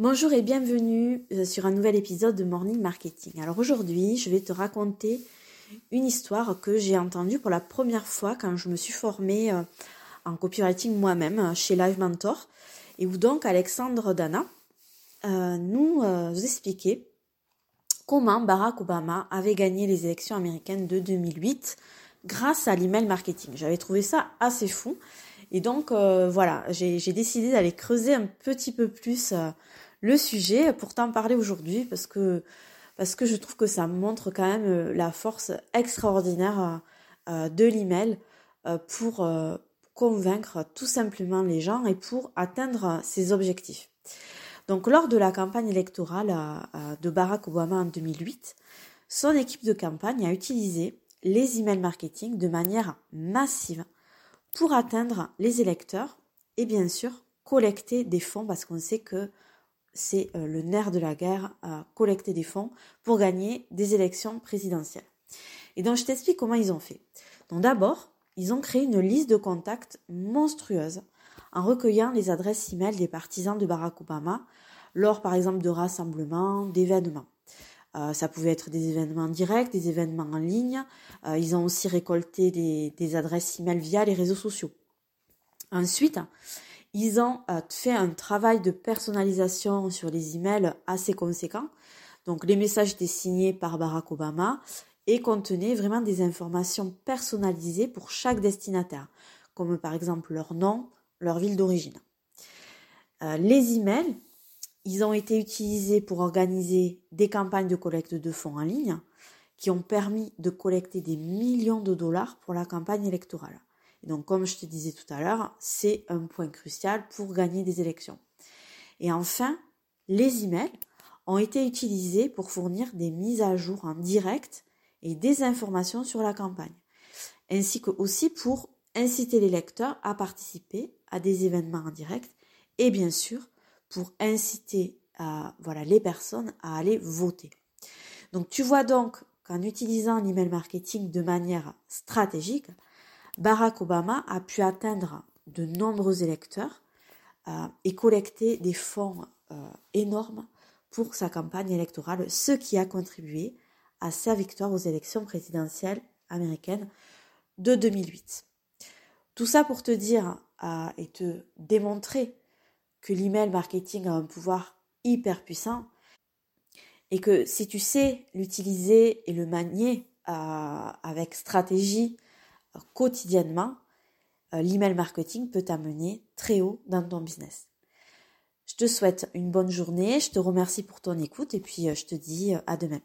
Bonjour et bienvenue euh, sur un nouvel épisode de Morning Marketing. Alors aujourd'hui, je vais te raconter une histoire que j'ai entendue pour la première fois quand je me suis formée euh, en copywriting moi-même euh, chez Live Mentor et où donc Alexandre Dana nous expliquait comment Barack Obama avait gagné les élections américaines de 2008 grâce à l'email marketing. J'avais trouvé ça assez fou et donc voilà, j'ai décidé d'aller creuser un petit peu plus le sujet pour t'en parler aujourd'hui parce que, parce que je trouve que ça montre quand même euh, la force extraordinaire euh, de l'email euh, pour convaincre tout simplement les gens et pour atteindre ses objectifs. Donc lors de la campagne électorale de Barack Obama en 2008, son équipe de campagne a utilisé les emails marketing de manière massive pour atteindre les électeurs et bien sûr collecter des fonds parce qu'on sait que c'est euh, le nerf de la guerre à collecter des fonds pour gagner des élections présidentielles. Et donc je t'explique comment ils ont fait. Donc d'abord, ils ont créé une liste de contacts monstrueuse en recueillant les adresses e-mail des partisans de Barack Obama lors par exemple de rassemblements, d'événements. Euh, ça pouvait être des événements directs, des événements en ligne. Euh, ils ont aussi récolté des, des adresses e-mail via les réseaux sociaux. Ensuite, ils ont fait un travail de personnalisation sur les emails assez conséquent. Donc les messages étaient signés par Barack Obama et contenaient vraiment des informations personnalisées pour chaque destinataire, comme par exemple leur nom, leur ville d'origine. Euh, les emails, ils ont été utilisés pour organiser des campagnes de collecte de fonds en ligne qui ont permis de collecter des millions de dollars pour la campagne électorale donc, comme je te disais tout à l'heure, c'est un point crucial pour gagner des élections. Et enfin, les emails ont été utilisés pour fournir des mises à jour en direct et des informations sur la campagne, ainsi que aussi pour inciter les lecteurs à participer à des événements en direct et bien sûr pour inciter voilà, les personnes à aller voter. Donc tu vois donc qu'en utilisant l'email marketing de manière stratégique, Barack Obama a pu atteindre de nombreux électeurs euh, et collecter des fonds euh, énormes pour sa campagne électorale, ce qui a contribué à sa victoire aux élections présidentielles américaines de 2008. Tout ça pour te dire euh, et te démontrer que l'email marketing a un pouvoir hyper puissant et que si tu sais l'utiliser et le manier avec stratégie quotidiennement, euh, l'email marketing peut t'amener très haut dans ton business. Je te souhaite une bonne journée, je te remercie pour ton écoute et puis euh, je te dis euh, à demain.